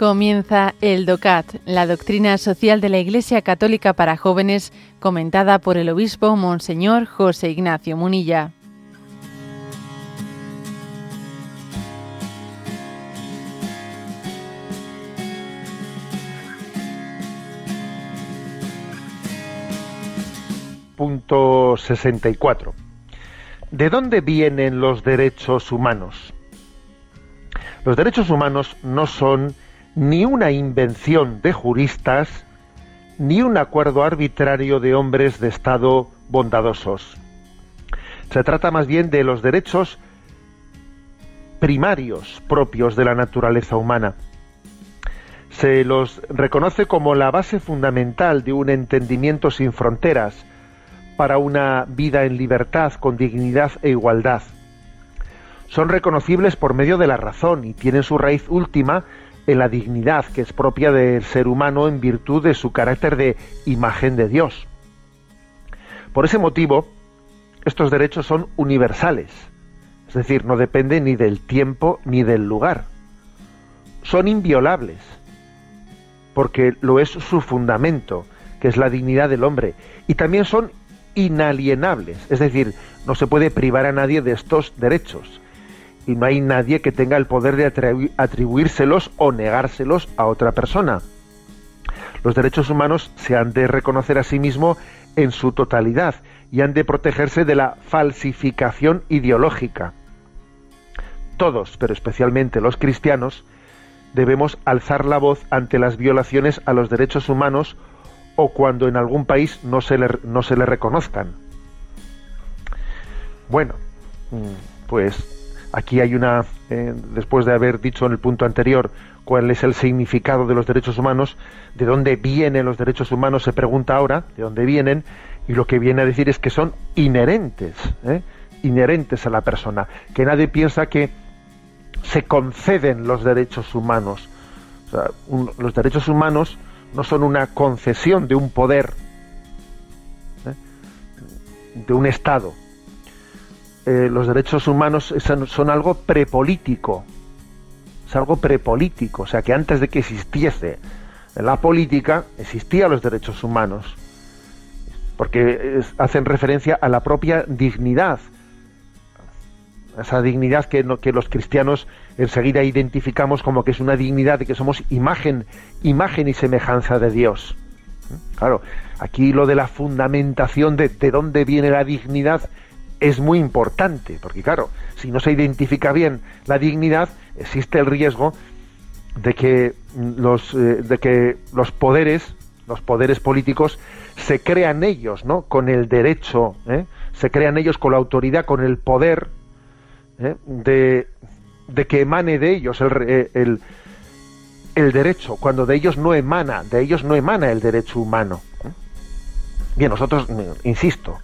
Comienza el DOCAT, la doctrina social de la Iglesia Católica para jóvenes, comentada por el obispo Monseñor José Ignacio Munilla. Punto 64. ¿De dónde vienen los derechos humanos? Los derechos humanos no son ni una invención de juristas, ni un acuerdo arbitrario de hombres de Estado bondadosos. Se trata más bien de los derechos primarios propios de la naturaleza humana. Se los reconoce como la base fundamental de un entendimiento sin fronteras para una vida en libertad, con dignidad e igualdad. Son reconocibles por medio de la razón y tienen su raíz última en la dignidad que es propia del ser humano en virtud de su carácter de imagen de Dios. Por ese motivo, estos derechos son universales, es decir, no dependen ni del tiempo ni del lugar. Son inviolables, porque lo es su fundamento, que es la dignidad del hombre, y también son inalienables, es decir, no se puede privar a nadie de estos derechos y no hay nadie que tenga el poder de atribuírselos o negárselos a otra persona. Los derechos humanos se han de reconocer a sí mismo en su totalidad y han de protegerse de la falsificación ideológica. Todos, pero especialmente los cristianos, debemos alzar la voz ante las violaciones a los derechos humanos o cuando en algún país no se le, no se le reconozcan. Bueno, mm, pues Aquí hay una, eh, después de haber dicho en el punto anterior cuál es el significado de los derechos humanos, de dónde vienen los derechos humanos, se pregunta ahora, de dónde vienen, y lo que viene a decir es que son inherentes, ¿eh? inherentes a la persona, que nadie piensa que se conceden los derechos humanos. los derechos humanos no son una concesión de un poder, ¿eh? de un Estado, eh, los derechos humanos son, algo prepolítico, es algo prepolítico, o sea que antes de que existiese la política existían los derechos humanos, porque hacen referencia a la propia dignidad, esa dignidad que, que los cristianos enseguida identificamos como que es una dignidad de que somos imagen, imagen y semejanza de Dios. Claro, aquí lo de la fundamentación de, de dónde viene la dignidad es muy importante, porque claro, si no se identifica bien la dignidad, existe el riesgo de que los, eh, de que los poderes, los poderes políticos, se crean ellos, ¿no? Con el derecho, ¿eh? se crean ellos con la autoridad, con el poder ¿eh? de, de, que emane de ellos el, el, el, derecho, cuando de ellos no emana, de ellos no emana el derecho humano. Bien, nosotros, insisto,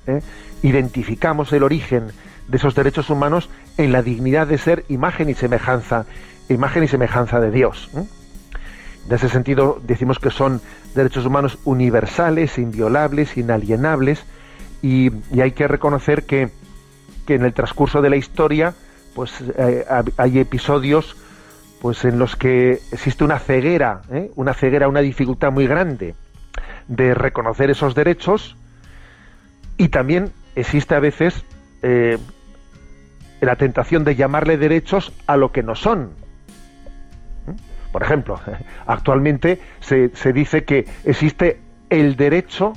identificamos el origen de esos derechos humanos en la dignidad de ser imagen y semejanza, imagen y semejanza de Dios. En ese sentido decimos que son derechos humanos universales, inviolables, inalienables, y, hay que reconocer que, en el transcurso de la historia, pues eh, hay episodios pues en los que existe una ceguera, ¿eh? una ceguera, una dificultad muy grande de reconocer esos derechos y también existe a veces eh, la tentación de llamarle derechos a lo que no son. Por ejemplo, actualmente se, dice que existe el derecho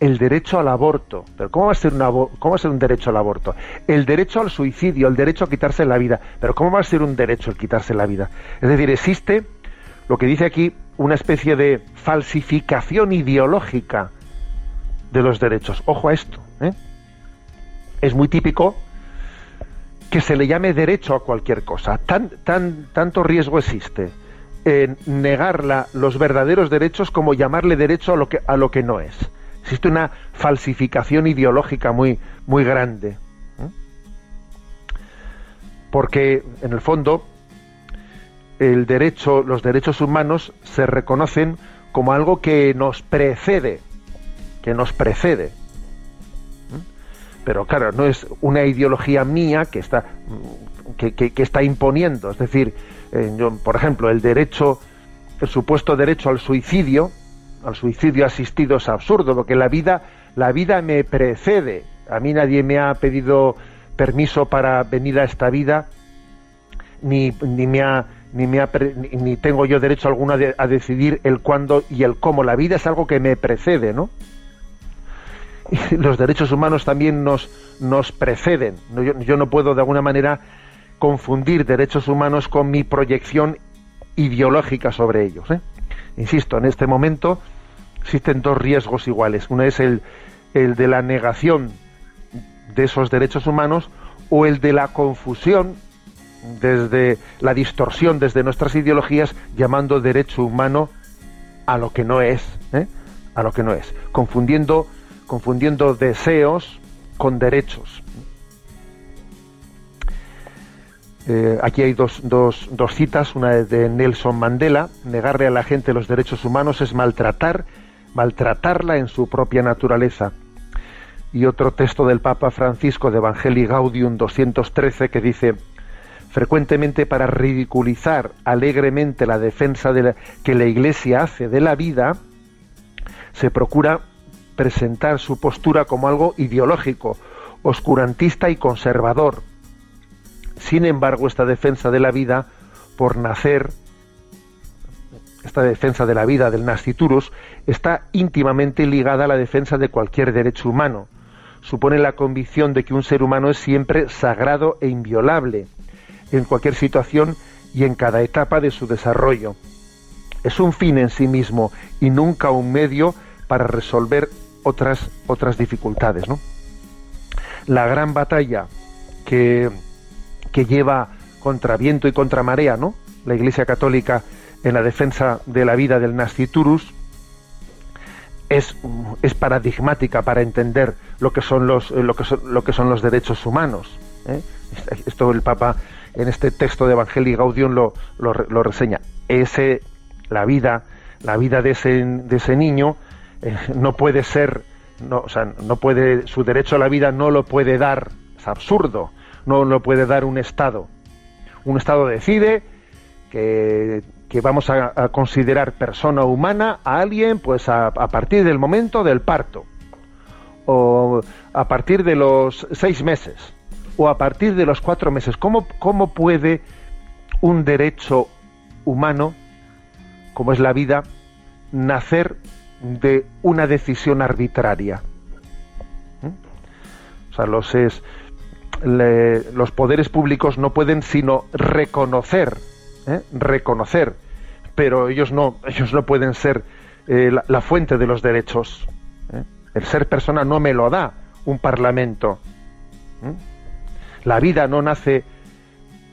el derecho al aborto. Pero ¿cómo va, a ser ¿cómo va a ser un derecho al aborto? El derecho al suicidio, el derecho a quitarse la vida. Pero ¿cómo va a ser un derecho el quitarse la vida? Es decir, existe lo que dice aquí una especie de falsificación ideológica de los derechos. Ojo a esto. ¿eh? es muy típico que se le llame derecho a cualquier cosa. Tan, tan, tanto riesgo existe en negar los verdaderos derechos como llamarle derecho a lo que, a lo que no es. Existe una falsificación ideológica muy, muy grande. Porque, en el fondo, el derecho, los derechos humanos se reconocen como algo que nos precede, que nos precede pero claro, no es una ideología mía que está, que, está imponiendo. Es decir, eh, por ejemplo, el derecho, el supuesto derecho al suicidio, al suicidio asistido es absurdo, porque la vida, la vida me precede. A mí nadie me ha pedido permiso para venir a esta vida, ni, ni me ha ni, me ni tengo yo derecho alguno a, decidir el cuándo y el cómo. La vida es algo que me precede, ¿no? Y los derechos humanos también nos, nos preceden. Yo, no puedo de alguna manera confundir derechos humanos con mi proyección ideológica sobre ellos. ¿eh? Insisto, en este momento existen dos riesgos iguales. Uno es el, el de la negación de esos derechos humanos o el de la confusión desde la distorsión desde nuestras ideologías llamando derecho humano a lo que no es, ¿eh? a lo que no es, confundiendo, confundiendo deseos con derechos. Eh, aquí hay dos, dos, dos citas, una de Nelson Mandela, negarle a la gente los derechos humanos es maltratar, maltratarla en su propia naturaleza. Y otro texto del Papa Francisco de Evangelii Gaudium 213 que dice, frecuentemente para ridiculizar alegremente la defensa de que la Iglesia hace de la vida, se procura presentar su postura como algo ideológico, oscurantista y conservador. Sin embargo, esta defensa de la vida, por nacer, esta defensa de la vida del nasciturus, está íntimamente ligada a la defensa de cualquier derecho humano. Supone la convicción de que un ser humano es siempre sagrado e inviolable en cualquier situación y en cada etapa de su desarrollo. Es un fin en sí mismo y nunca un medio para resolver otras, otras dificultades. ¿no? La gran batalla que, que lleva contra viento y contra marea, ¿no? la Iglesia Católica en la defensa de la vida del nasciturus, es, es paradigmática para entender lo que son los, lo que son, lo que son los derechos humanos. ¿eh? Esto el Papa en este texto de Evangelio Gaudium lo, lo, reseña. Ese, la vida, la vida de ese, de ese niño eh, no puede ser, no, o sea, no puede, su derecho a la vida no lo puede dar, es absurdo, no lo puede dar un Estado. Un Estado decide que, que vamos a, considerar persona humana a alguien pues a partir del momento del parto o a partir de los seis meses o a partir de los cuatro meses. ¿Cómo, cómo puede un derecho humano, como es la vida, nacer de una decisión arbitraria? ¿Mm? O sea, los, es, los poderes públicos no pueden sino reconocer, ¿eh? reconocer, pero ellos no, ellos no pueden ser eh, la, fuente de los derechos. ¿eh? El ser persona no me lo da un parlamento. La vida no nace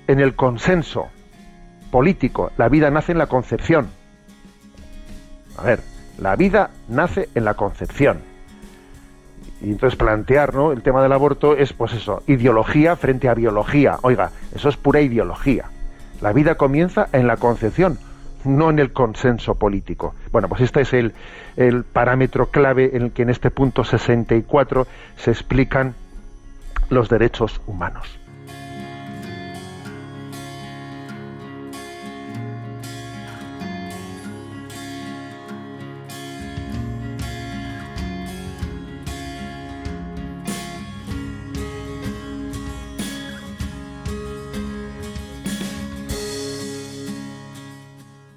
en el consenso político, la vida nace en la concepción. A ver, la vida nace en la concepción. Y entonces plantear ¿no? el tema del aborto es, pues eso, ideología frente a biología. Oiga, eso es pura ideología. La vida comienza en la concepción, no en el consenso político. Bueno, pues este es el, el parámetro clave en el que en este punto 64 se explican los derechos humanos.